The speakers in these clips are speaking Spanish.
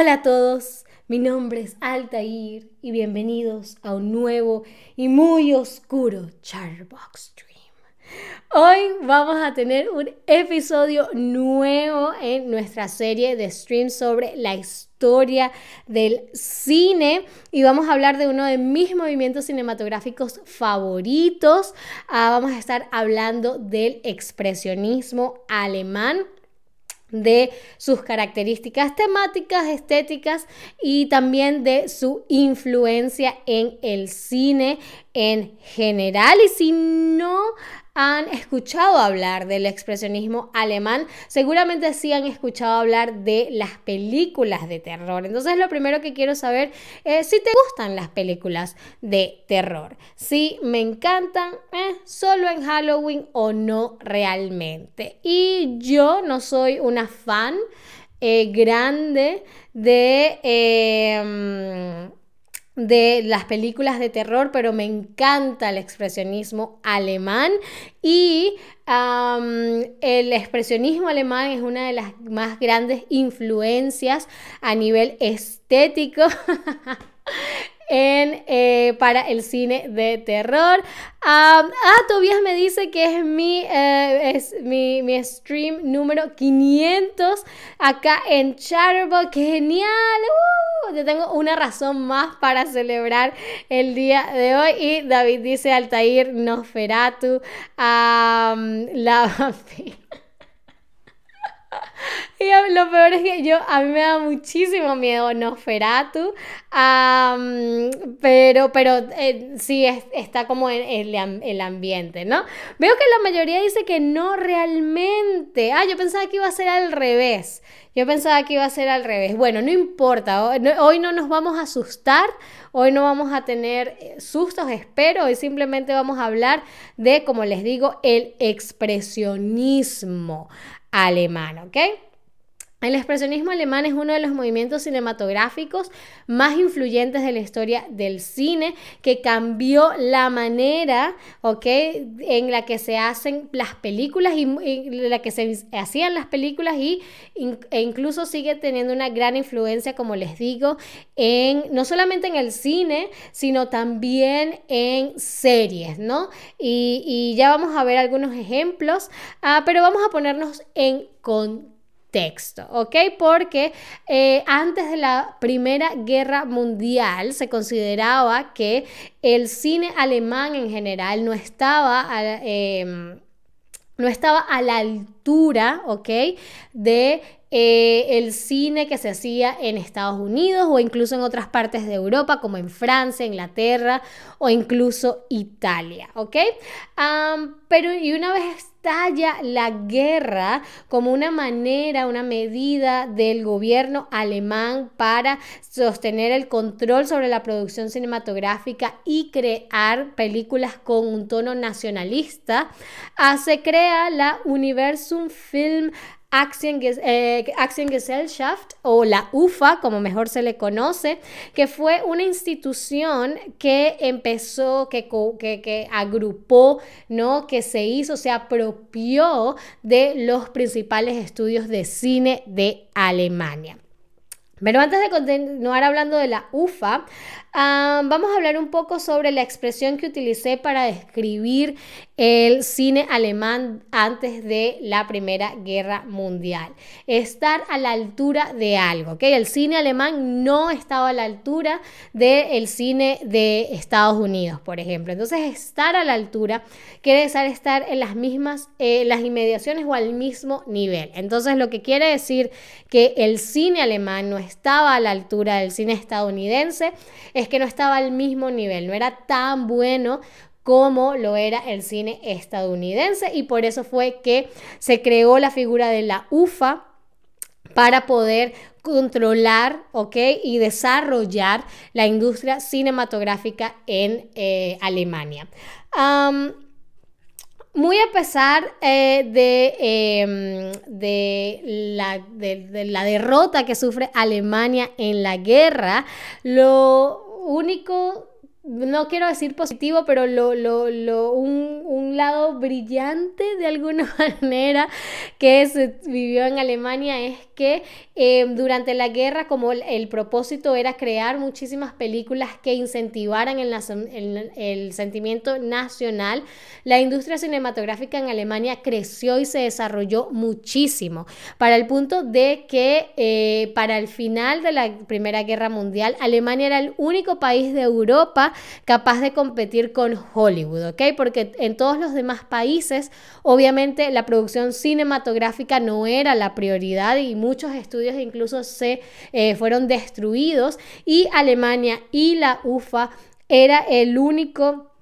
Hola a todos, mi nombre es Altair y bienvenidos a un nuevo y muy oscuro Charbox Stream. Hoy vamos a tener un episodio nuevo en nuestra serie de streams sobre la historia del cine y vamos a hablar de uno de mis movimientos cinematográficos favoritos. Ah, vamos a estar hablando del expresionismo alemán de sus características temáticas, estéticas y también de su influencia en el cine en general. Y si no han escuchado hablar del expresionismo alemán, seguramente sí han escuchado hablar de las películas de terror. Entonces lo primero que quiero saber es si te gustan las películas de terror. Si me encantan, eh, solo en Halloween o no realmente. Y yo no soy una fan eh, grande de... Em, de las películas de terror, pero me encanta el expresionismo alemán. Y el expresionismo alemán es una de las más grandes influencias a nivel estético en, eh, para el cine de terror. ah, Tobias me dice que es mi, eh, es mi, mi, stream número 500 acá en Chatterbox. ¡Qué genial! ¡Uh! Yo tengo una razón más para celebrar el día de hoy. Y David dice Altair Nosferatu, um, la Y lo peor es que yo, a mí me da muchísimo miedo Nosferatu, pero, pero eh, sí está como en, el ambiente, ¿no? Veo que la mayoría dice que no realmente. Ah, yo pensaba que iba a ser al revés. Yo pensaba que iba a ser al revés. Bueno, no importa. Hoy no, hoy no nos vamos a asustar. Hoy no vamos a tener eh, sustos, espero. Hoy simplemente vamos a hablar de, como les digo, el expresionismo alemán, ¿ok? El expresionismo alemán es uno de los movimientos cinematográficos más influyentes de la historia del cine, que cambió la manera en la que se hacen las películas y, la que se hacían las películas y, e incluso sigue teniendo una gran influencia, como les digo, en, no solamente en el cine, sino también en series, ¿no? Y, ya vamos a ver algunos ejemplos, ah, pero vamos a ponernos en contexto texto, ¿ok? Porque eh, antes de la Primera Guerra Mundial se consideraba que el cine alemán en general no estaba... Em, no estaba a la altura, ¿ok? De eh, el cine que se hacía en Estados Unidos o incluso en otras partes de Europa, como en Francia, Inglaterra o incluso Italia, ¿ok? pero y una vez estalla la guerra como una manera, una medida del gobierno alemán para sostener el control sobre la producción cinematográfica y crear películas con un tono nacionalista, ah, se crea la Universum Film Aktiengesellschaft o la UFA, como mejor se le conoce, que fue una institución que empezó, que, que, que agrupó, ¿no? que se hizo, se apropió de los principales estudios de cine de Alemania. Pero antes de continuar hablando de la UFA, ah, vamos a hablar un poco sobre la expresión que utilicé para describir el cine alemán antes de la Primera Guerra Mundial. Estar a la altura de algo, ¿ok? El cine alemán no estaba a la altura del cine de Estados Unidos, por ejemplo. Entonces, estar a la altura quiere decir estar en las mismas, eh, las inmediaciones o al mismo nivel. Entonces, lo que quiere decir que el cine alemán no estaba a la altura del cine estadounidense es que no estaba al mismo nivel, no era tan bueno como lo era el cine estadounidense y por eso fue que se creó la figura de la UFA para poder controlar y desarrollar la industria cinematográfica en eh, Alemania. muy a pesar eh, de, em, de, la, de, la, derrota que sufre Alemania en la guerra, lo único no quiero decir positivo, pero lo, lo, lo, un, un, lado brillante de alguna manera que se vivió en Alemania es que eh, durante la guerra, como el, propósito era crear muchísimas películas que incentivaran el, el, el, sentimiento nacional, la industria cinematográfica en Alemania creció y se desarrolló muchísimo, para el punto de que eh, para el final de la Primera Guerra Mundial, Alemania era el único país de Europa capaz de competir con Hollywood, ¿ok? Porque en todos los demás países, obviamente, la producción cinematográfica no era la prioridad y muchos estudios incluso se eh, fueron destruidos y Alemania y la UFA era el único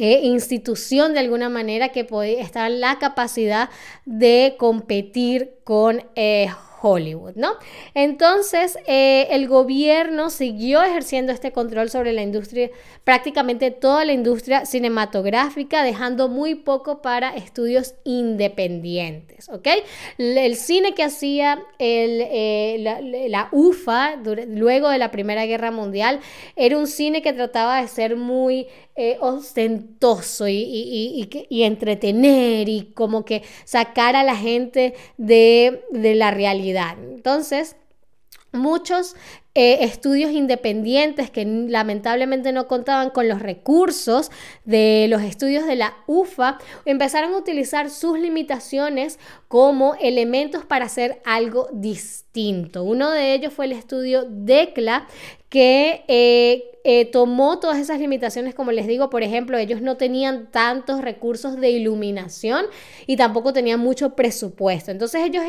eh, institución de alguna manera que podía estar en la capacidad de competir con eh, Hollywood, ¿no? Entonces, eh, el gobierno siguió ejerciendo este control sobre la industria, prácticamente toda la industria cinematográfica, dejando muy poco para estudios independientes, ¿ok? El cine que hacía eh, la, UFA luego de la Primera Guerra Mundial era un cine que trataba de ser muy eh, ostentoso y, y, entretener y como que sacar a la gente de, de la realidad. Entonces, muchos eh, estudios independientes que lamentablemente no contaban con los recursos de los estudios de la UFA, empezaron a utilizar sus limitaciones como elementos para hacer algo distinto. Uno de ellos fue el estudio DECLA, que eh, eh, tomó todas esas limitaciones, como les digo, por ejemplo, ellos no tenían tantos recursos de iluminación y tampoco tenían mucho presupuesto. Entonces ellos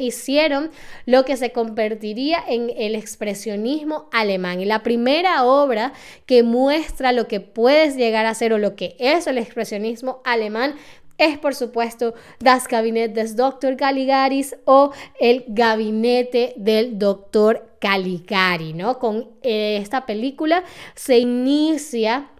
hicieron lo que se convertiría en el expresionismo alemán. Y la primera obra que muestra lo que puedes llegar a ser o lo que es el expresionismo alemán es por supuesto Das Kabinett des Dr. Caligaris o el gabinete del Dr. Caligari, ¿no? Con eh, esta película se inicia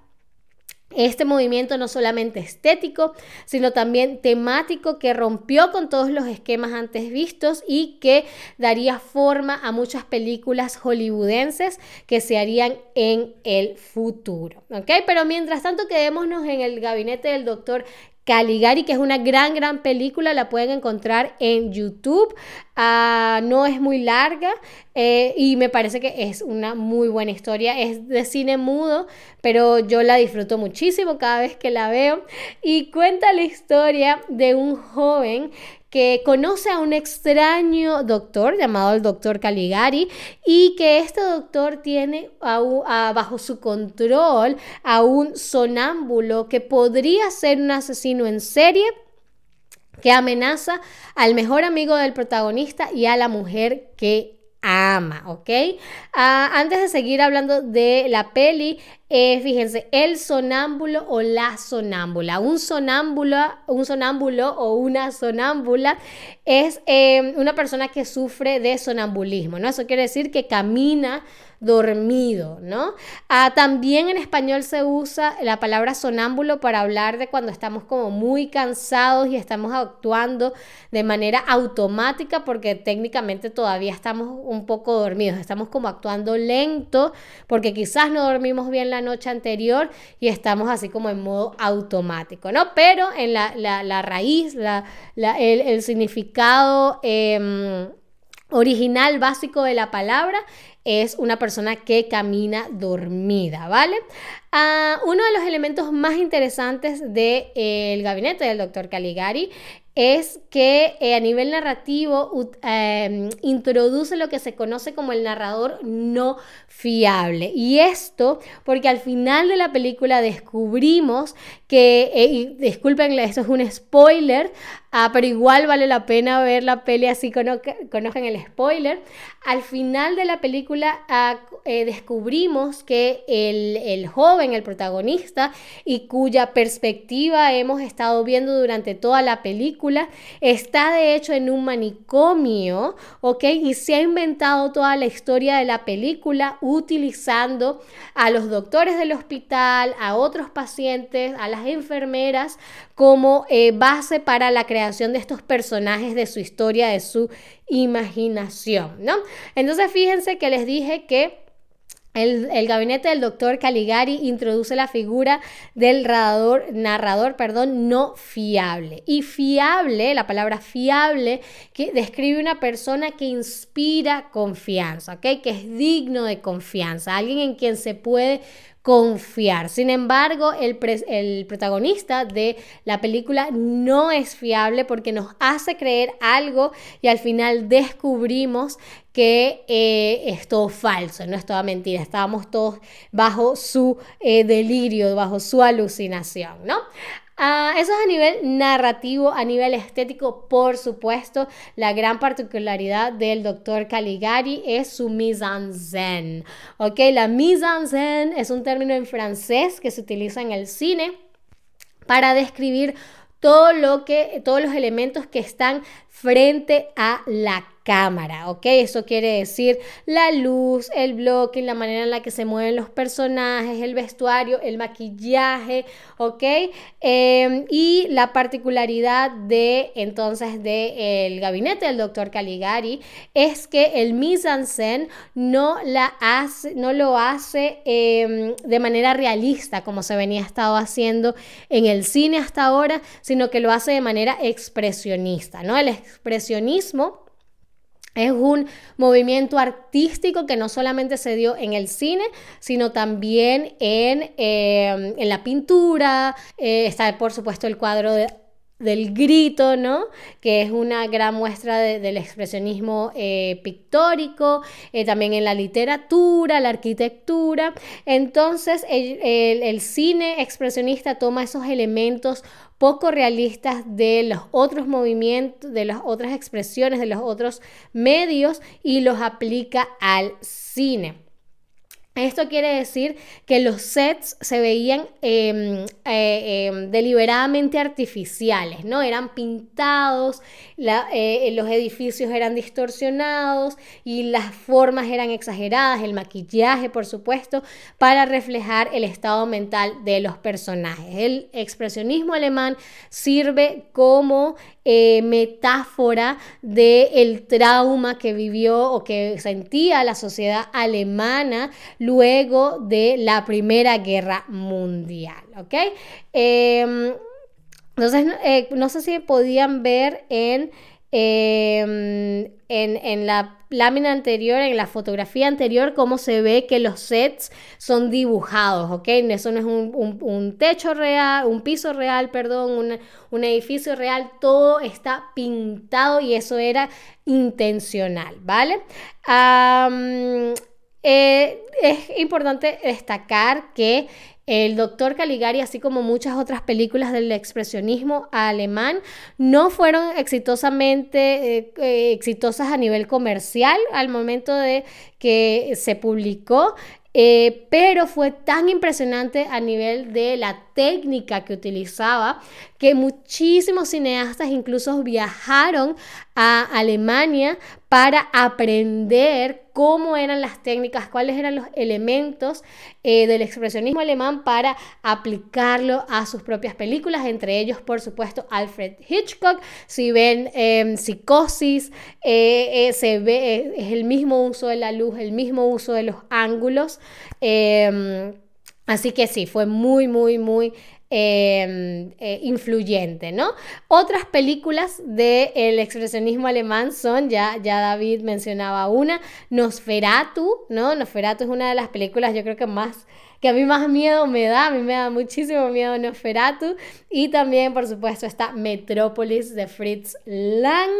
este movimiento no solamente estético, sino también temático que rompió con todos los esquemas antes vistos y que daría forma a muchas películas hollywoodenses que se harían en el futuro. Pero mientras tanto quedémonos en el gabinete del doctor Caligari, que es una gran, gran película, la pueden encontrar en YouTube. Ah, no es muy larga eh, y me parece que es una muy buena historia. Es de cine mudo, pero yo la disfruto muchísimo cada vez que la veo. Y cuenta la historia de un joven que conoce a un extraño doctor llamado el doctor Caligari y que este doctor tiene bajo su control a un sonámbulo que podría ser un asesino en serie que amenaza al mejor amigo del protagonista y a la mujer que ama, ¿ok? Ah, antes de seguir hablando de la peli, eh, fíjense, el sonámbulo o la sonámbula. Un sonámbulo, un sonámbulo o una sonámbula es eh, una persona que sufre de sonambulismo, ¿no? Eso quiere decir que camina dormido, ¿no? Ah, también en español se usa la palabra sonámbulo para hablar de cuando estamos como muy cansados y estamos actuando de manera automática porque técnicamente todavía estamos un poco dormidos, estamos como actuando lento porque quizás no dormimos bien la noche anterior y estamos así como en modo automático, ¿no? Pero en la, raíz, la, el, significado... Em, original básico de la palabra es una persona que camina dormida, ¿vale? Ah, uno de los elementos más interesantes del gabinete del doctor Caligari es que eh, a nivel narrativo em, introduce lo que se conoce como el narrador no fiable. Y esto porque al final de la película descubrimos que, eh, y disculpen, esto es un spoiler, ah, pero igual vale la pena ver la peli así conozcan el spoiler. Al final de la ah, eh, descubrimos que el, el joven, el protagonista, y cuya perspectiva hemos estado viendo durante toda la película, está de hecho en un manicomio, ¿ok? Y se ha inventado toda la historia de la película utilizando a los doctores del hospital, a otros pacientes, a las enfermeras como eh, base para la creación de estos personajes de su historia, de su imaginación, ¿no? Entonces fíjense que les dije que el, gabinete del doctor Caligari introduce la figura del narrador, narrador perdón, no fiable. Y fiable, la palabra fiable, que describe una persona que inspira confianza, ¿ok? Que es digno de confianza, alguien en quien se puede confiar. Sin embargo, el, el, protagonista de la película no es fiable porque nos hace creer algo y al final descubrimos que eh, es todo falso, no es toda mentira. Estábamos todos bajo su eh, delirio, bajo su alucinación, ¿no? Ah, eso es a nivel narrativo, a nivel estético, por supuesto. La gran particularidad del doctor Caligari es su mise en scène. ¿ok? La mise en scène es un término en francés que se utiliza en el cine para describir todo lo que, todos los elementos que están frente a la cámara, ¿ok? Eso quiere decir la luz, el bloque, la manera en la que se mueven los personajes, el vestuario, el maquillaje, ¿ok? Em, y la particularidad de entonces del gabinete del doctor Caligari es que el mise en scène no, la hace, no lo hace em, de manera realista como se venía estado haciendo en el cine hasta ahora, sino que lo hace de manera expresionista, ¿no? El expresionismo es un movimiento artístico que no solamente se dio en el cine, sino también en, eh, en la pintura. Eh, está, por supuesto, el cuadro de del grito, ¿no? Que es una gran muestra del expresionismo eh, pictórico, también en la literatura, la arquitectura. Entonces, el, cine expresionista toma esos elementos poco realistas de los otros movimientos, de las otras expresiones, de los otros medios y los aplica al cine. Esto quiere decir que los sets se veían em, eh, em, deliberadamente artificiales, ¿no? Eran pintados, eh, los edificios eran distorsionados y las formas eran exageradas, el maquillaje, por supuesto, para reflejar el estado mental de los personajes. El expresionismo alemán sirve como eh, metáfora del el trauma que vivió o que sentía la sociedad alemana luego de la Primera Guerra Mundial. ¿ok? Em, entonces, eh, no sé si podían ver en Em, en, la lámina anterior, en la fotografía anterior, cómo se ve que los sets son dibujados, ¿ok? Eso no es un, techo real, un piso real, perdón, un, edificio real, todo está pintado y eso era intencional, ¿vale? Eh, es importante destacar que el doctor Caligari, así como muchas otras películas del expresionismo alemán, no fueron exitosamente eh, eh, exitosas a nivel comercial al momento de que se publicó. Pero fue tan impresionante a nivel de la técnica que utilizaba que muchísimos cineastas incluso viajaron a Alemania para aprender cómo eran las técnicas, cuáles eran los elementos eh, del expresionismo alemán para aplicarlo a sus propias películas, entre ellos, por supuesto, Alfred Hitchcock. Si ven em, Psicosis, eh, se ve, es el mismo uso de la luz, el mismo uso de los ángulos. Em, así que sí, fue muy, muy, muy em, eh, influyente, ¿no? Otras películas del expresionismo alemán son, ya, ya David mencionaba una, Nosferatu, ¿no? Nosferatu es una de las películas yo creo que más que a mí más miedo me da, a mí me da muchísimo miedo Nosferatu y también por supuesto está Metrópolis de Fritz Lang.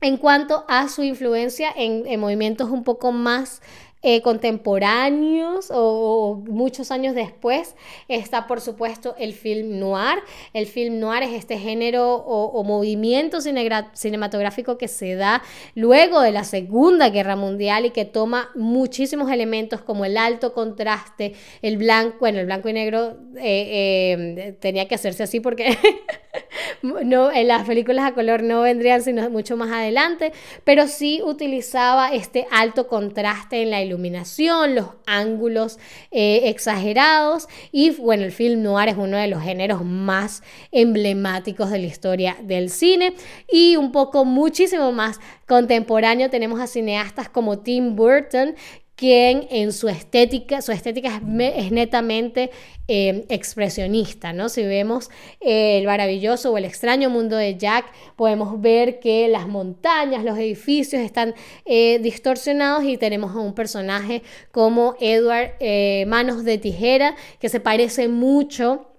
en cuanto a su influencia en, en movimientos un poco más eh, contemporáneos o, muchos años después está por supuesto el film noir. El film noir es este género o, movimiento cinematográfico que se da luego de la Segunda Guerra Mundial y que toma muchísimos elementos como el alto contraste, el blanco, bueno, el blanco y negro eh, eh, tenía que hacerse así porque no, en las películas a color no vendrían sino mucho más adelante, pero sí utilizaba este alto contraste en la iluminación, los ángulos eh, exagerados y bueno, el film noir es uno de los géneros más emblemáticos de la historia del cine y un poco muchísimo más contemporáneo tenemos a cineastas como Tim Burton quien en su estética, su estética es, netamente em, expresionista, ¿no? Si vemos eh, el maravilloso o el extraño mundo de Jack, podemos ver que las montañas, los edificios están eh, distorsionados y tenemos a un personaje como Edward eh, Manos de Tijera, que se parece mucho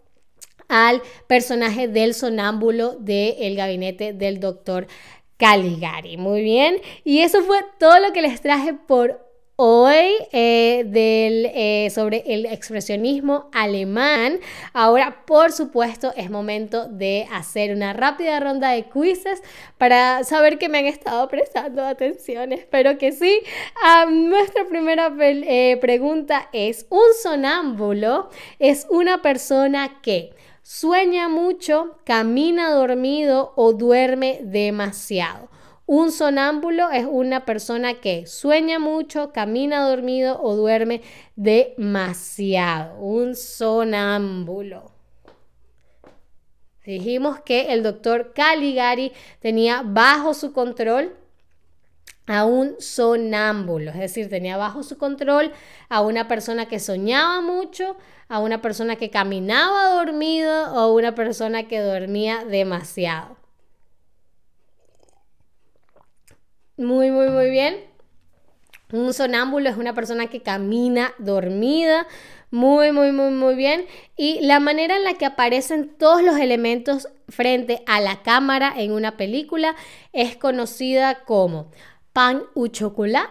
al personaje del sonámbulo del gabinete del doctor Caligari. Muy bien. Y eso fue todo lo que les traje por hoy eh, del, eh, sobre el expresionismo alemán. Ahora, por supuesto, es momento de hacer una rápida ronda de quizzes para saber que me han estado prestando atención. Espero que sí. nuestra primera eh, pregunta es, ¿un sonámbulo es una persona que sueña mucho, camina dormido o duerme demasiado? Un sonámbulo es una persona que sueña mucho, camina dormido o duerme demasiado. Un sonámbulo. Dijimos que el doctor Caligari tenía bajo su control a un sonámbulo, es decir, tenía bajo su control a una persona que soñaba mucho, a una persona que caminaba dormido o una persona que dormía demasiado. Muy, muy, muy bien. Un sonámbulo es una persona que camina dormida. Muy, muy, muy, muy bien. Y la manera en la que aparecen todos los elementos frente a la cámara en una película es conocida como pan u chocolat,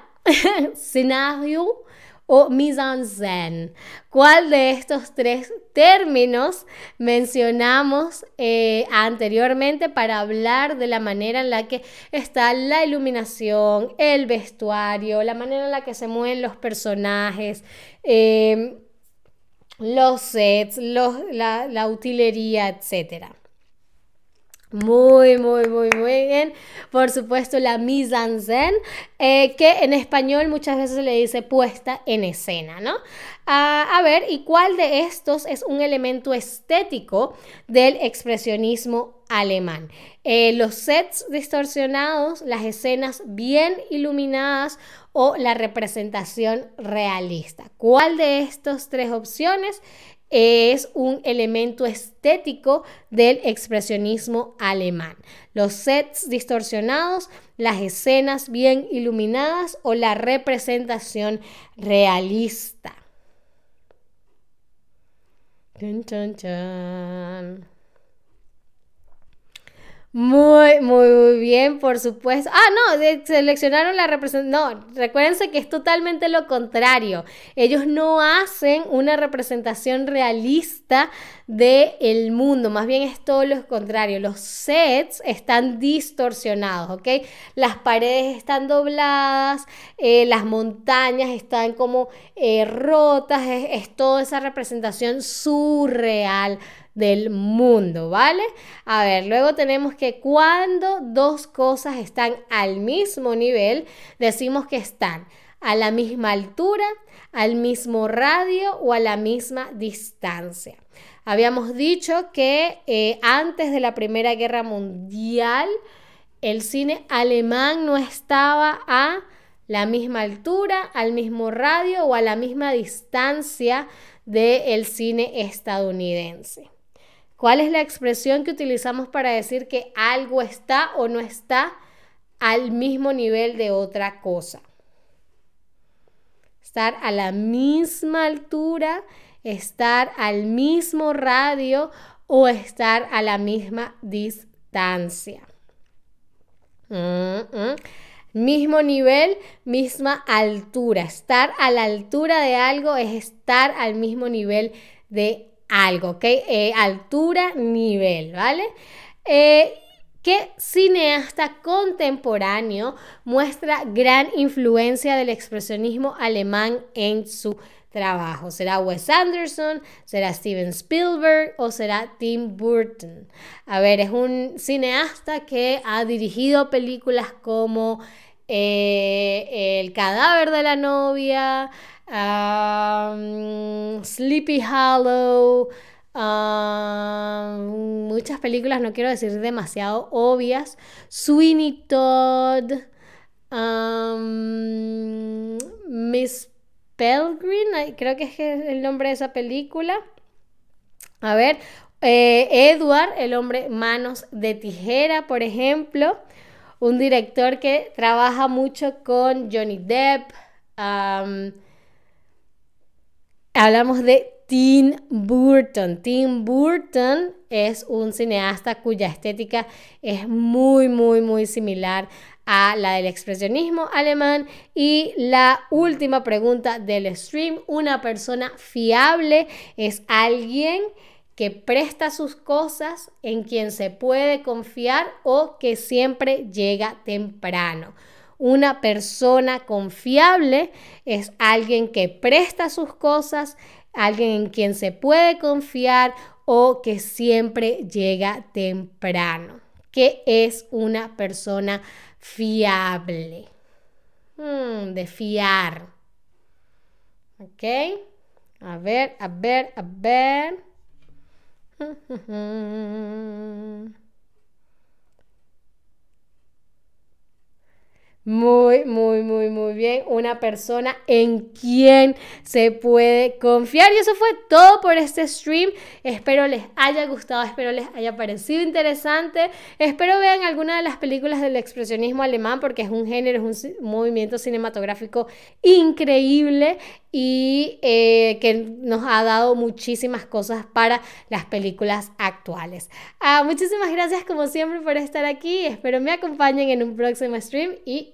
escenario o mise en scène. ¿Cuál de estos tres términos mencionamos eh, anteriormente para hablar de la manera en la que está la iluminación, el vestuario, la manera en la que se mueven los personajes? Em, los sets, la, la utilería, etcétera. Muy, muy, muy, muy bien. Por supuesto, la mise en scène, eh, que en español muchas veces se le dice puesta en escena, ¿no? Ah, a ver, ¿y cuál de estos es un elemento estético del expresionismo alemán? Eh, los sets distorsionados, las escenas bien iluminadas o la representación realista. ¿Cuál de estas tres opciones es un elemento estético del expresionismo alemán. Los sets distorsionados, las escenas bien iluminadas o la representación realista. Muy, muy, bien, por supuesto. Ah, no, seleccionaron la representación. No, recuérdense que es totalmente lo contrario. Ellos no hacen una representación realista del el mundo, más bien es todo lo contrario. Los sets están distorsionados, ¿ok? Las paredes están dobladas, eh, las montañas están como eh, rotas, es toda esa representación surreal del mundo, ¿vale? A ver, luego tenemos que cuando dos cosas están al mismo nivel, decimos que están a la misma altura, al mismo radio o a la misma distancia. Habíamos dicho que eh, antes de la Primera Guerra Mundial, el cine alemán no estaba a la misma altura, al mismo radio o a la misma distancia del cine estadounidense. ¿Cuál es la expresión que utilizamos para decir que algo está o no está al mismo nivel de otra cosa? Estar a la misma altura, estar al mismo radio o estar a la misma distancia. Mismo nivel, misma altura. Estar a la altura de algo es estar al mismo nivel de algo, ¿ok? Eh, altura, nivel, ¿vale? Eh, ¿Qué cineasta contemporáneo muestra gran influencia del expresionismo alemán en su trabajo. ¿Será Wes Anderson? ¿Será Steven Spielberg? ¿O será Tim Burton? A ver, es un cineasta que ha dirigido películas como eh, El cadáver de la novia, Sleepy Hollow, muchas películas, no quiero decir demasiado obvias, Sweeney Todd, Miss Pelgrim, creo que es el nombre de esa película. A ver, eh, Edward, el hombre manos de tijera, por ejemplo, un director que trabaja mucho con Johnny Depp. Hablamos de Tim Burton. Tim Burton es un cineasta cuya estética es muy, muy, muy similar a la del expresionismo alemán. Y la última pregunta del stream, ¿una persona fiable es alguien que presta sus cosas, en quien se puede confiar o que siempre llega temprano? Una persona confiable es alguien que presta sus cosas, alguien en quien se puede confiar o que siempre llega temprano. ¿Qué es una persona fiable? Hmm, de fiar. ¿Ok? A ver, a ver, a ver. Muy, muy, muy, muy bien. Una persona en quien se puede confiar. Y eso fue todo por este stream. Espero les haya gustado, espero les haya parecido interesante. Espero vean alguna de las películas del expresionismo alemán porque es un género, es un movimiento cinematográfico increíble y eh, que nos ha dado muchísimas cosas para las películas actuales. Ah, muchísimas gracias como siempre por estar aquí. Espero me acompañen en un próximo stream y